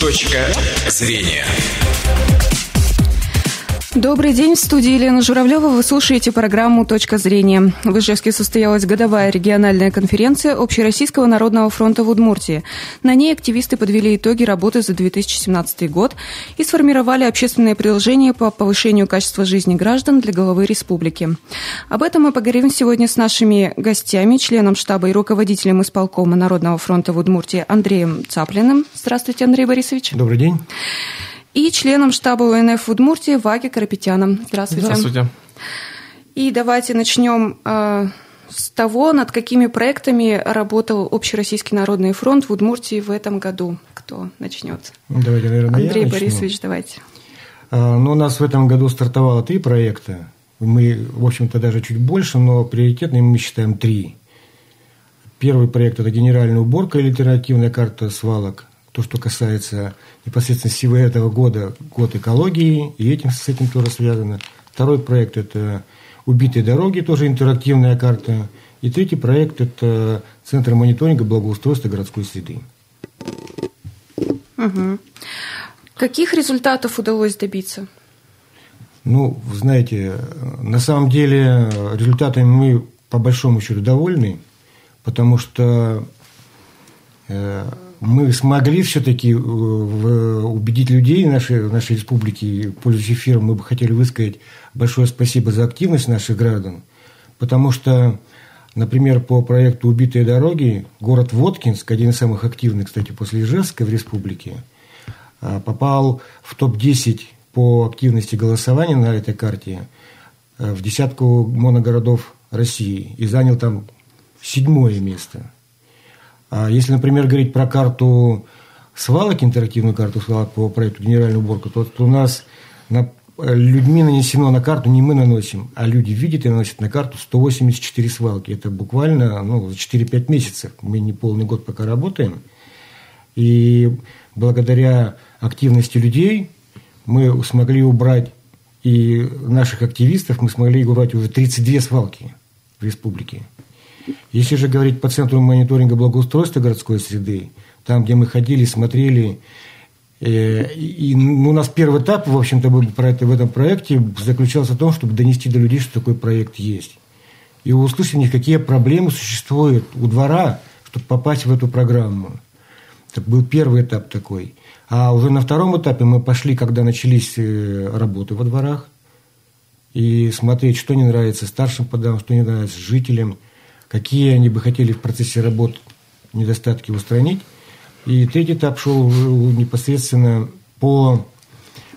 Точка зрения. Добрый день, в студии Елена Журавлева. Вы слушаете программу «Точка зрения». В Ижевске состоялась годовая региональная конференция Общероссийского народного фронта в Удмуртии. На ней активисты подвели итоги работы за 2017 год и сформировали общественное предложение по повышению качества жизни граждан для главы республики. Об этом мы поговорим сегодня с нашими гостями, членом штаба и руководителем исполкома Народного фронта в Удмуртии Андреем Цаплиным. Здравствуйте, Андрей Борисович. Добрый день и членом штаба УНФ в Удмуртии Ваги Карапетяном. Здравствуйте. Здравствуйте. И давайте начнем э, с того, над какими проектами работал Общероссийский народный фронт в Удмуртии в этом году. Кто начнет? Давайте, наверное, Андрей я Борисович, начну. давайте. А, ну, у нас в этом году стартовало три проекта. Мы, в общем-то, даже чуть больше, но приоритетными мы считаем три. Первый проект – это генеральная уборка и альтернативная карта свалок то, что касается непосредственно всего этого года, год экологии, и этим, с этим тоже связано. Второй проект – это «Убитые дороги», тоже интерактивная карта. И третий проект – это Центр мониторинга благоустройства городской среды. Угу. Каких результатов удалось добиться? Ну, знаете, на самом деле результатами мы по большому счету довольны, потому что э, мы смогли все-таки э, убедить людей нашей, нашей республики, пользуясь эфиром, мы бы хотели высказать большое спасибо за активность наших граждан, потому что, например, по проекту «Убитые дороги» город Воткинск, один из самых активных, кстати, после Ижевска в республике, а, попал в топ-10 по активности голосования на этой карте э, в десятку моногородов России и занял там седьмое место – если, например, говорить про карту свалок, интерактивную карту свалок по проекту «Генеральная уборка», то, у нас на, людьми нанесено на карту, не мы наносим, а люди видят и наносят на карту 184 свалки. Это буквально ну, за 4-5 месяцев. Мы не полный год пока работаем. И благодаря активности людей мы смогли убрать и наших активистов мы смогли убрать уже 32 свалки в республике. Если же говорить по центру мониторинга благоустройства городской среды, там, где мы ходили, смотрели, э, и ну, у нас первый этап, в общем-то, про это, в этом проекте заключался в том, чтобы донести до людей, что такой проект есть. И услышать у них, какие проблемы существуют у двора, чтобы попасть в эту программу. Это был первый этап такой. А уже на втором этапе мы пошли, когда начались э, работы во дворах, и смотреть, что не нравится старшим подам, что не нравится жителям – какие они бы хотели в процессе работ недостатки устранить. И третий этап шел непосредственно по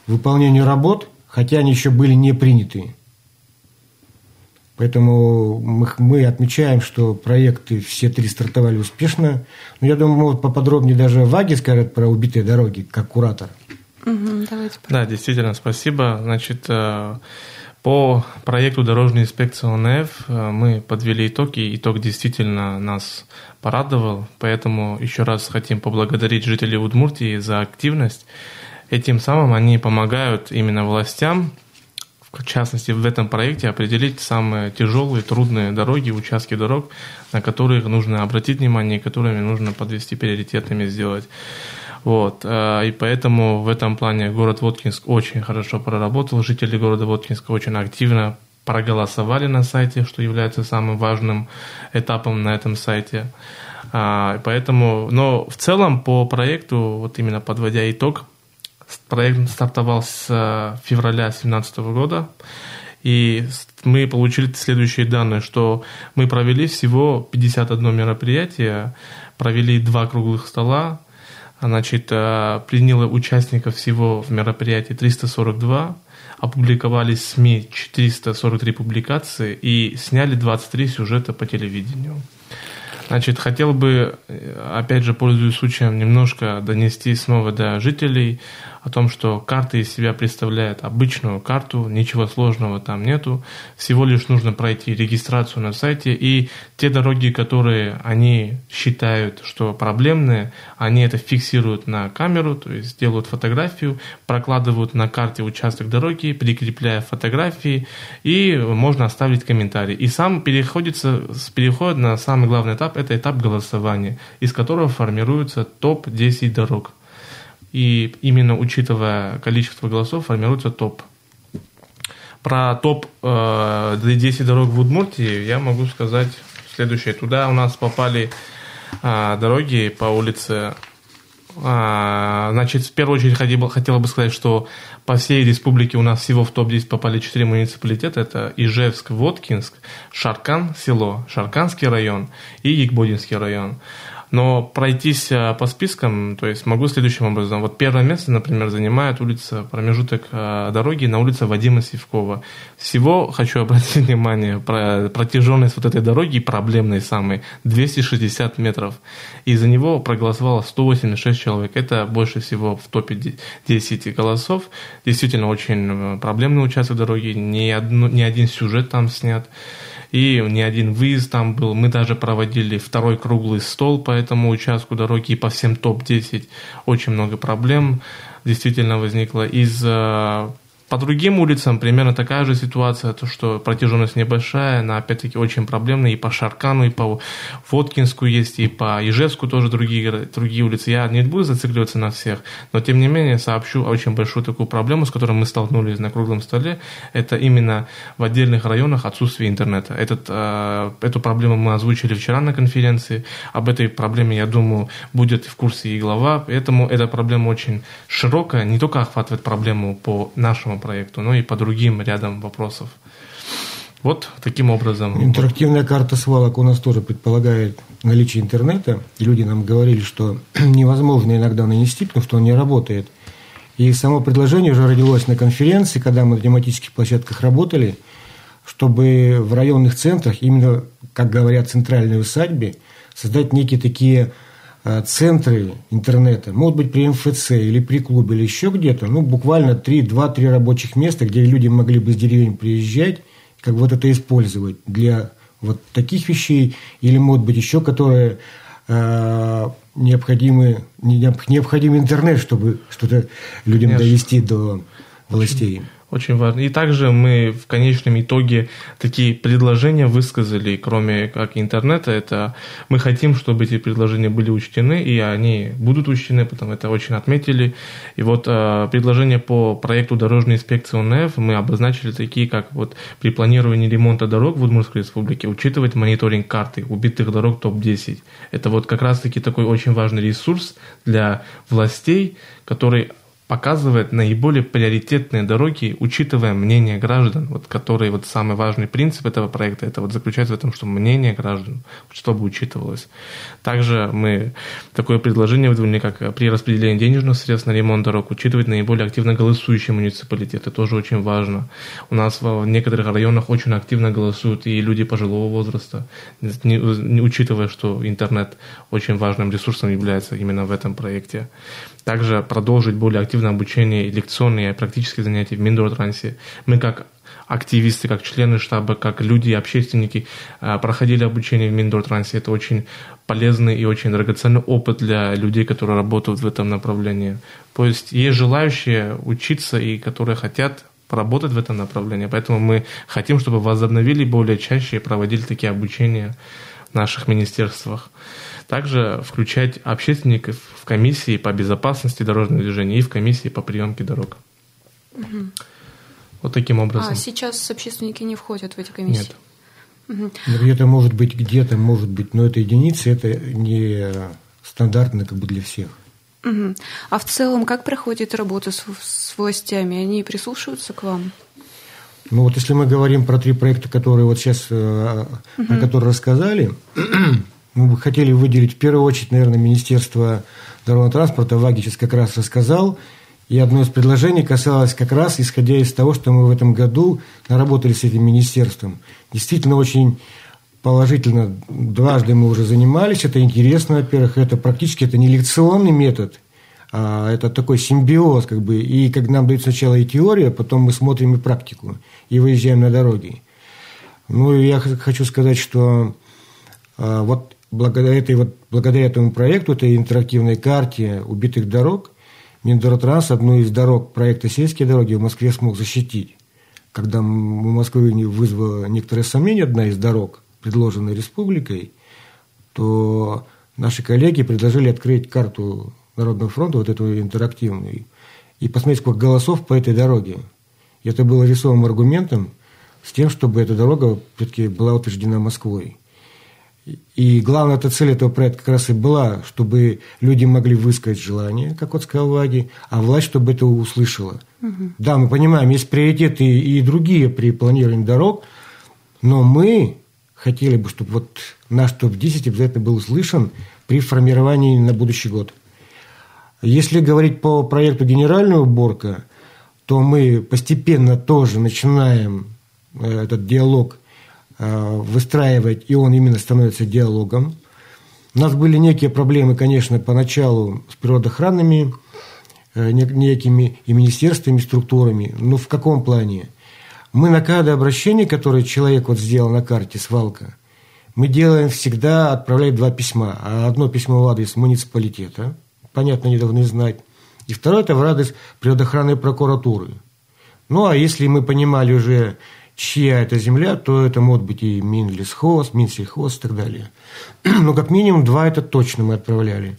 выполнению работ, хотя они еще были не приняты. Поэтому мы, мы отмечаем, что проекты все три стартовали успешно. Но я думаю, могут поподробнее даже Ваги скажет про убитые дороги, как куратор. Угу, давайте. Да, действительно, спасибо. Значит, э, по проекту дорожной инспекции ОНФ э, мы подвели итоги. Итог действительно нас порадовал. Поэтому еще раз хотим поблагодарить жителей Удмуртии за активность. Этим самым они помогают именно властям, в частности в этом проекте, определить самые тяжелые, трудные дороги, участки дорог, на которые нужно обратить внимание и которыми нужно подвести приоритетными сделать. Вот. Э, и поэтому в этом плане город Воткинск очень хорошо проработал. Жители города Воткинска очень активно проголосовали на сайте, что является самым важным этапом на этом сайте. А, поэтому, но в целом по проекту, вот именно подводя итог, проект стартовал с э, февраля 2017 года. И мы получили следующие данные, что мы провели всего 51 мероприятие, провели два круглых стола, Значит, э, приняло участников всего в мероприятии 342, опубликовались СМИ 443 публикации и сняли 23 сюжета по телевидению. Значит, хотел бы, э, опять же, пользуясь случаем, немножко донести снова до жителей о том, что карта из себя представляет обычную карту, ничего сложного там нету, всего лишь нужно пройти регистрацию на сайте, и те дороги, которые они считают, что проблемные, они это фиксируют на камеру, то есть делают фотографию, прокладывают на карте участок дороги, прикрепляя фотографии, и можно оставить комментарий. И сам переходится, переход на самый главный этап, это этап голосования, из которого формируется топ-10 дорог. И именно учитывая количество голосов формируется топ. Про топ э, 10 дорог в Удмуртии я могу сказать следующее. Туда у нас попали э, дороги по улице а, значит, в первую очередь хотел, хотела бы сказать, что по всей республике у нас всего в топ-10 попали 4 муниципалитета. Это Ижевск, Воткинск, Шаркан, село, Шарканский район и Егбодинский район. Но пройтись э, по спискам, то есть могу следующим образом. Вот первое место, например, занимает улица, промежуток э, дороги на улице Вадима Сивкова. Всего хочу обратить внимание, про протяженность вот этой дороги проблемной самой 260 метров. И за него проголосовало 186 человек. Это больше всего в топе 10 голосов. Действительно очень э, проблемный участок дороги, ни, одно, ни один сюжет там снят и не один выезд там был. Мы даже проводили второй круглый стол по этому участку дороги и по всем топ-10. Очень много проблем действительно возникло из по другим улицам примерно такая же ситуация, то что протяженность небольшая, она опять-таки очень проблемная, и по Шаркану, и по Воткинску есть, и по Ижевску тоже другие, другие улицы. Я не буду зацикливаться на всех, но тем не менее сообщу очень большую такую проблему, с которой мы столкнулись на круглом столе. Это именно в отдельных районах отсутствие интернета. Этот, э, эту проблему мы озвучили вчера на конференции. Об этой проблеме, я думаю, будет в курсе и глава. Поэтому эта проблема очень широкая, не только охватывает проблему по нашему проекту, но и по другим рядам вопросов. Вот таким образом. Интерактивная карта свалок у нас тоже предполагает наличие интернета. Люди нам говорили, что невозможно иногда нанести, потому что он не работает. И само предложение уже родилось на конференции, когда мы на тематических площадках работали, чтобы в районных центрах, именно, как говорят, центральной усадьбе, создать некие такие центры интернета, могут быть при МФЦ или при клубе или еще где-то, ну, буквально 2-3 рабочих места, где люди могли бы с деревень приезжать, как вот это использовать для вот таких вещей, или, может быть, еще, которые э, необходимы, необходим интернет, чтобы что-то людям Конечно. довести до властей. Очень важно. И также мы в конечном итоге такие предложения высказали, кроме как интернета, это мы хотим, чтобы эти предложения были учтены, и они будут учтены, потому это очень отметили. И вот э, предложения по проекту дорожной инспекции УНФ мы обозначили такие, как вот при планировании ремонта дорог в Удмуртской республике учитывать мониторинг карты убитых дорог топ-10. Это вот как раз-таки такой очень важный ресурс для властей, который показывает наиболее приоритетные дороги, учитывая мнение граждан, вот, которые вот самый важный принцип этого проекта, это вот заключается в том, что мнение граждан, чтобы учитывалось. Также мы такое предложение выдвинули, как при распределении денежных средств на ремонт дорог, учитывать наиболее активно голосующие муниципалитеты, тоже очень важно. У нас в некоторых районах очень активно голосуют и люди пожилого возраста, не, не учитывая, что интернет очень важным ресурсом является именно в этом проекте. Также продолжить более активное обучение и лекционные, и практические занятия в Миндоротрансе. Мы как активисты, как члены штаба, как люди, общественники а, проходили обучение в Миндортрансе. Это очень полезный и очень драгоценный опыт для людей, которые работают в этом направлении. То есть есть желающие учиться и которые хотят поработать в этом направлении. Поэтому мы хотим, чтобы возобновили более чаще и проводили такие обучения в наших министерствах. Также включать общественников в комиссии по безопасности дорожного движения и в комиссии по приемке дорог. Угу. Вот таким образом. А сейчас общественники не входят в эти комиссии? Нет. Угу. Где-то может быть, где-то может быть, но это единицы, это не стандартно как бы для всех. Угу. А в целом, как проходит работа с, с властями? Они прислушиваются к вам? Ну вот если мы говорим про три проекта, которые вот сейчас, угу. про которые рассказали, мы бы хотели выделить в первую очередь, наверное, Министерство дорожного транспорта. Ваги как раз рассказал. И одно из предложений касалось как раз, исходя из того, что мы в этом году наработали с этим министерством. Действительно очень положительно. Дважды мы уже занимались. Это интересно, во-первых. Это практически это не лекционный метод, а это такой симбиоз. Как бы. И как нам дают сначала и теория, потом мы смотрим и практику. И выезжаем на дороги. Ну, я хочу сказать, что а, вот благодаря, этой, вот, благодаря этому проекту, этой интерактивной карте убитых дорог, Миндоротранс одну из дорог проекта «Сельские дороги» в Москве смог защитить. Когда у Москвы вызвала некоторые сомнения одна из дорог, предложенная республикой, то наши коллеги предложили открыть карту Народного фронта, вот эту интерактивную, и посмотреть, сколько голосов по этой дороге. И это было весовым аргументом с тем, чтобы эта дорога все-таки была утверждена Москвой. И главная эта цель этого проекта как раз и была, чтобы люди могли высказать желание, как вот сказал Вади, а власть, чтобы это услышала. Угу. Да, мы понимаем, есть приоритеты и другие при планировании дорог, но мы хотели бы, чтобы вот наш топ-10 обязательно был услышан при формировании на будущий год. Если говорить по проекту «Генеральная уборка», то мы постепенно тоже начинаем э, этот диалог выстраивать, и он именно становится диалогом. У нас были некие проблемы, конечно, поначалу с природоохранными э, некими и министерствами, и структурами. Но в каком плане? Мы на каждое обращение, которое человек вот сделал на карте «Свалка», мы делаем всегда, отправляем два письма. А одно письмо в адрес муниципалитета, понятно, они должны знать, и второе – это в адрес природоохранной прокуратуры. Ну, а если мы понимали уже чья это земля, то это может быть и Минлесхоз, Минсельхоз и так далее. Но как минимум два это точно мы отправляли.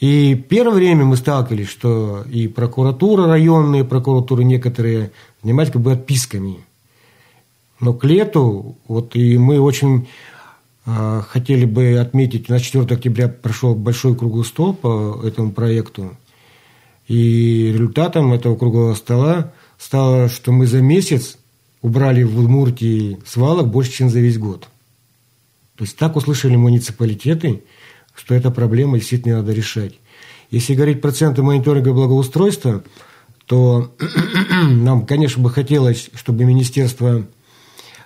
И первое время мы сталкивались, что и прокуратура, районные прокуратуры некоторые занимались как бы отписками. Но к лету, вот и мы очень э, хотели бы отметить, на 4 октября прошел большой круглый стол по этому проекту. И результатом этого круглого стола стало, что мы за месяц убрали в Удмуртии свалок больше, чем за весь год. То есть так услышали муниципалитеты, что эта проблема действительно надо решать. Если говорить проценты мониторинга благоустройства, то нам, конечно, бы хотелось, чтобы министерство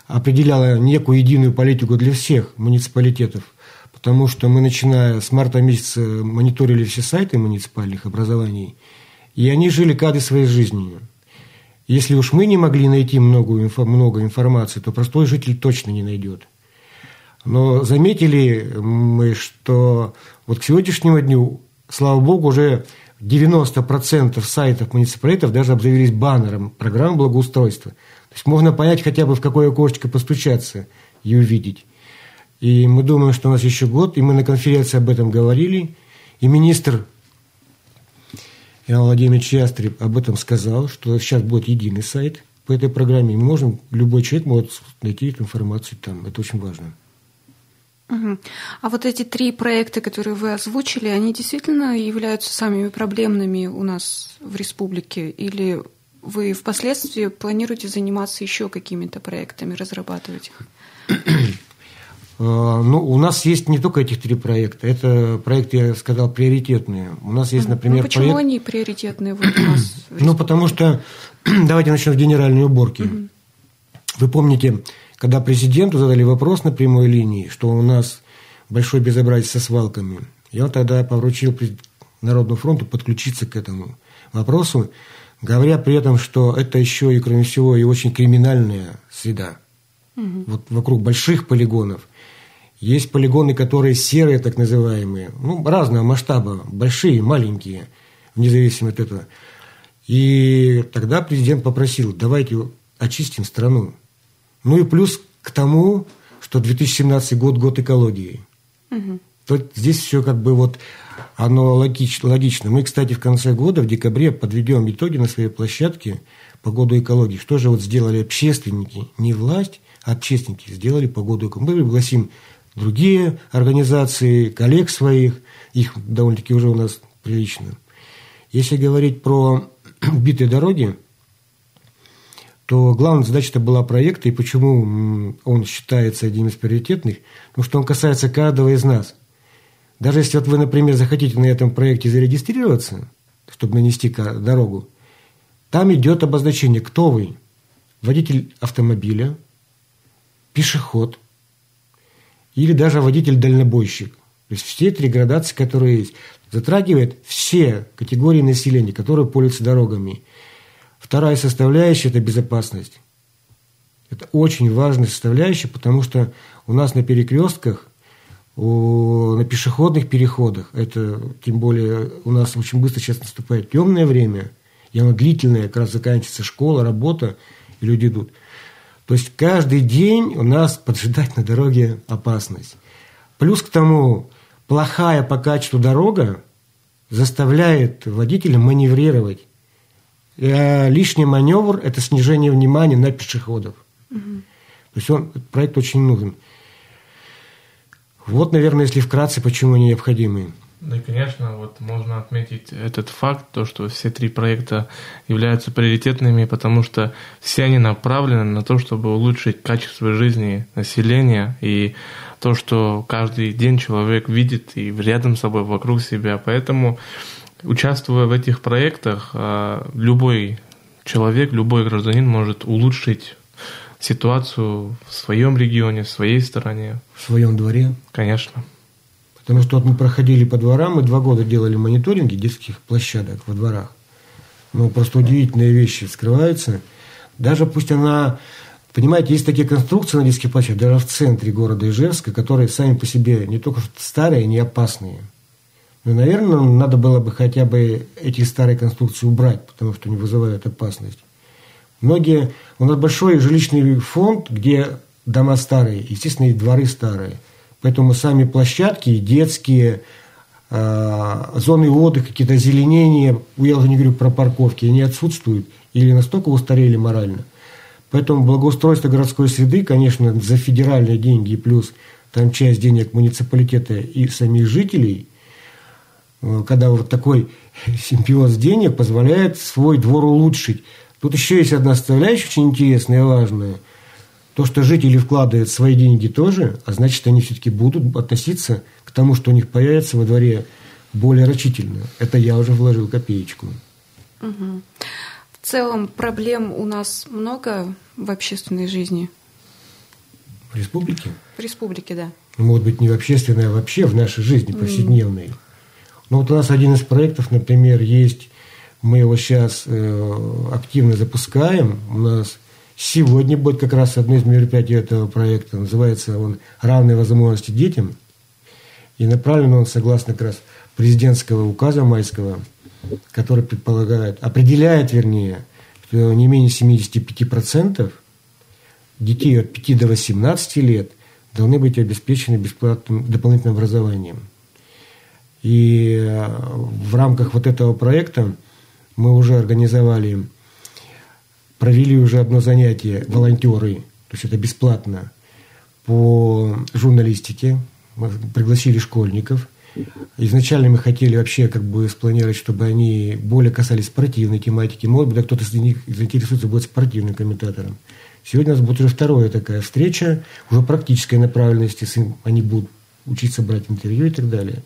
определяло некую единую политику для всех муниципалитетов, потому что мы, начиная с марта месяца, мониторили все сайты муниципальных образований, и они жили каждой своей жизнью. Если уж мы не могли найти много, много информации, то простой житель точно не найдет. Но заметили мы, что вот к сегодняшнему дню, слава богу, уже 90% сайтов муниципалитетов даже обзавелись баннером программы благоустройства. То есть можно понять хотя бы в какое окошечко постучаться и увидеть. И мы думаем, что у нас еще год, и мы на конференции об этом говорили, и министр Иван Владимирович Ястреб об этом сказал, что сейчас будет единый сайт по этой программе. И мы можем, любой человек может найти эту информацию там. Это очень важно. Угу. А вот эти три проекта, которые вы озвучили, они действительно являются самыми проблемными у нас в республике? Или вы впоследствии планируете заниматься еще какими-то проектами, разрабатывать их? А, ну, у нас есть не только этих три проекта. Это проекты, я сказал, приоритетные. У нас есть, например, ну, почему проект... они приоритетные вот у нас? Ну, потому что... Давайте начнем с генеральной уборки. Угу. Вы помните, когда президенту задали вопрос на прямой линии, что у нас большой безобразие со свалками, я тогда поручил Народному фронту подключиться к этому вопросу, говоря при этом, что это еще и, кроме всего, и очень криминальная среда. Угу. Вот вокруг больших полигонов – есть полигоны, которые серые, так называемые, ну, разного масштаба, большие, маленькие, вне зависимости от этого. И тогда президент попросил, давайте очистим страну. Ну и плюс к тому, что 2017 год – год экологии. Угу. То здесь все как бы вот оно логично, логично. Мы, кстати, в конце года, в декабре, подведем итоги на своей площадке по году экологии. Что же вот сделали общественники, не власть, а общественники сделали по году экологии. Мы пригласим другие организации, коллег своих, их довольно-таки уже у нас прилично. Если говорить про битые дороги, то главная задача это была проекта, и почему он считается одним из приоритетных, потому что он касается каждого из нас. Даже если вот вы, например, захотите на этом проекте зарегистрироваться, чтобы нанести дорогу, там идет обозначение, кто вы. Водитель автомобиля, пешеход – или даже водитель-дальнобойщик. То есть все три градации, которые есть, затрагивает все категории населения, которые пользуются дорогами. Вторая составляющая – это безопасность. Это очень важная составляющая, потому что у нас на перекрестках, на пешеходных переходах, это тем более у нас очень быстро сейчас наступает темное время, и оно длительное, как раз заканчивается школа, работа, и люди идут – то есть каждый день у нас поджидать на дороге опасность. Плюс к тому, плохая по качеству дорога заставляет водителя маневрировать. А лишний маневр – это снижение внимания на пешеходов. Угу. То есть он, этот проект очень нужен. Вот, наверное, если вкратце, почему они необходимы. Да, и, конечно, вот можно отметить этот факт, то, что все три проекта являются приоритетными, потому что все они направлены на то, чтобы улучшить качество жизни населения и то, что каждый день человек видит и рядом с собой, вокруг себя. Поэтому, участвуя в этих проектах, а, любой человек, любой гражданин может улучшить ситуацию в своем регионе, в своей стране. В своем дворе? Конечно. Потому что вот мы проходили по дворам, мы два года делали мониторинги детских площадок во дворах. Ну, просто удивительные вещи скрываются. Даже пусть она... Понимаете, есть такие конструкции на детских площадках, даже в центре города Ижевска, которые сами по себе не только старые, не опасные. Но, наверное, надо было бы хотя бы эти старые конструкции убрать, потому что они вызывают опасность. Многие... У нас большой жилищный фонд, где дома старые, естественно, и дворы старые. Поэтому сами площадки, детские, э, зоны отдыха, какие-то озеленения, я уже не говорю про парковки, они отсутствуют или настолько устарели морально. Поэтому благоустройство городской среды, конечно, за федеральные деньги плюс там часть денег муниципалитета и самих жителей, э, когда вот такой симбиоз денег позволяет свой двор улучшить. Тут еще есть одна составляющая очень интересная и важная – то, что жители вкладывают свои деньги тоже, а значит, они все-таки будут относиться к тому, что у них появится во дворе более рачительно. Это я уже вложил копеечку. Угу. В целом проблем у нас много в общественной жизни? В республике? В республике, да. Ну, может быть, не в общественной, а вообще в нашей жизни повседневной. Mm. Ну, вот у нас один из проектов, например, есть, мы его сейчас э, активно запускаем. У нас Сегодня будет как раз одно из мероприятий этого проекта. Называется он «Равные возможности детям». И направлен он согласно как раз президентского указа майского, который предполагает, определяет, вернее, что не менее 75% детей от 5 до 18 лет должны быть обеспечены бесплатным дополнительным образованием. И э, в рамках вот этого проекта мы уже организовали провели уже одно занятие волонтеры, то есть это бесплатно, по журналистике. Мы пригласили школьников. Изначально мы хотели вообще как бы спланировать, чтобы они более касались спортивной тематики. Может быть, кто-то из них заинтересуется будет спортивным комментатором. Сегодня у нас будет уже вторая такая встреча, уже практической направленности. Они будут учиться брать интервью и так далее.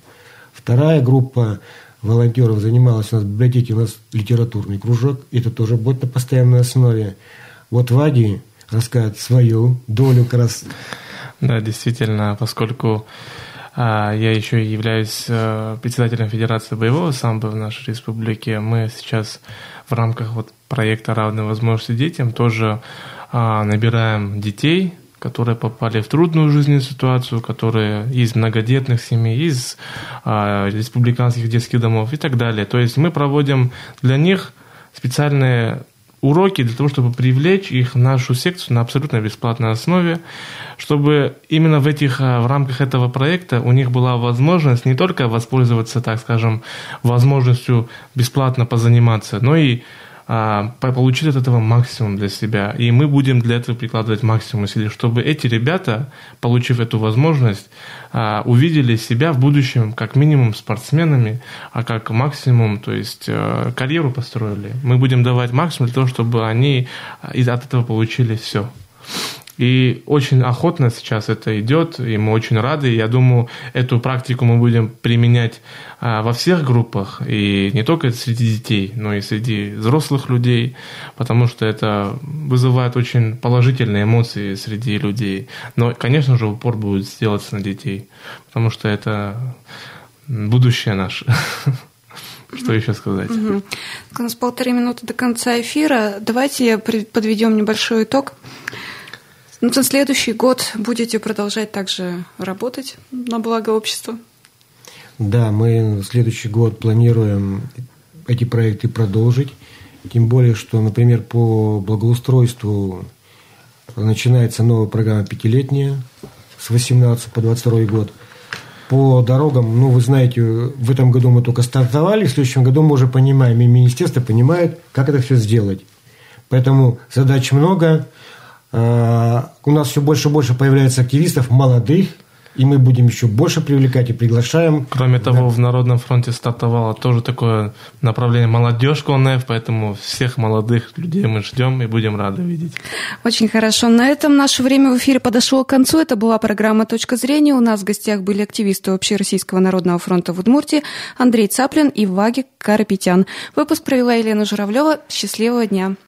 Вторая группа волонтеров занималась у нас в библиотеке, у нас литературный кружок, это тоже будет на постоянной основе. Вот Вади расскажет свою долю как раз. Да, действительно, поскольку а, я еще являюсь а, председателем Федерации боевого самбо в нашей республике, мы сейчас в рамках вот проекта «Равные возможности детям» тоже а, набираем детей которые попали в трудную жизненную ситуацию, которые из многодетных семей, из а, республиканских детских домов и так далее. То есть мы проводим для них специальные уроки для того, чтобы привлечь их в нашу секцию на абсолютно бесплатной основе, чтобы именно в этих а, в рамках этого проекта у них была возможность не только воспользоваться, так скажем, возможностью бесплатно позаниматься, но и получить от этого максимум для себя. И мы будем для этого прикладывать максимум усилий, чтобы эти ребята, получив эту возможность, а, увидели себя в будущем как минимум спортсменами, а как максимум, то есть э, карьеру построили. Мы будем давать максимум для того, чтобы они от этого получили все. И очень охотно сейчас это идет, и мы очень рады. Я думаю, эту практику мы будем применять а, во всех группах, и не только среди детей, но и среди взрослых людей, потому что это вызывает очень положительные эмоции среди людей. Но, конечно же, упор будет сделаться на детей, потому что это будущее наше. Что еще сказать? Угу. У нас полторы минуты до конца эфира. Давайте подведем небольшой итог. Ну, на следующий год будете продолжать также работать на благо общества? Да, мы в следующий год планируем эти проекты продолжить. Тем более, что, например, по благоустройству начинается новая программа пятилетняя с 18 по 22 год. по дорогам, ну, вы знаете, в этом году мы только стартовали, в следующем году мы уже понимаем, и министерство понимает, как это все сделать. Поэтому задач много. А, у нас все больше и больше появляется активистов молодых, и мы будем еще больше привлекать и приглашаем. Кроме да. того, в Народном фронте стартовало тоже такое направление молодежь КОНФ, поэтому всех молодых людей мы ждем и будем рады видеть. Очень хорошо. На этом наше время в эфире подошло к концу. Это была программа «Точка зрения». У нас в гостях были активисты Общероссийского народного фронта в Удмуртии Андрей Цаплин и Ваги Карапетян. Выпуск провела Елена Журавлева. Счастливого дня.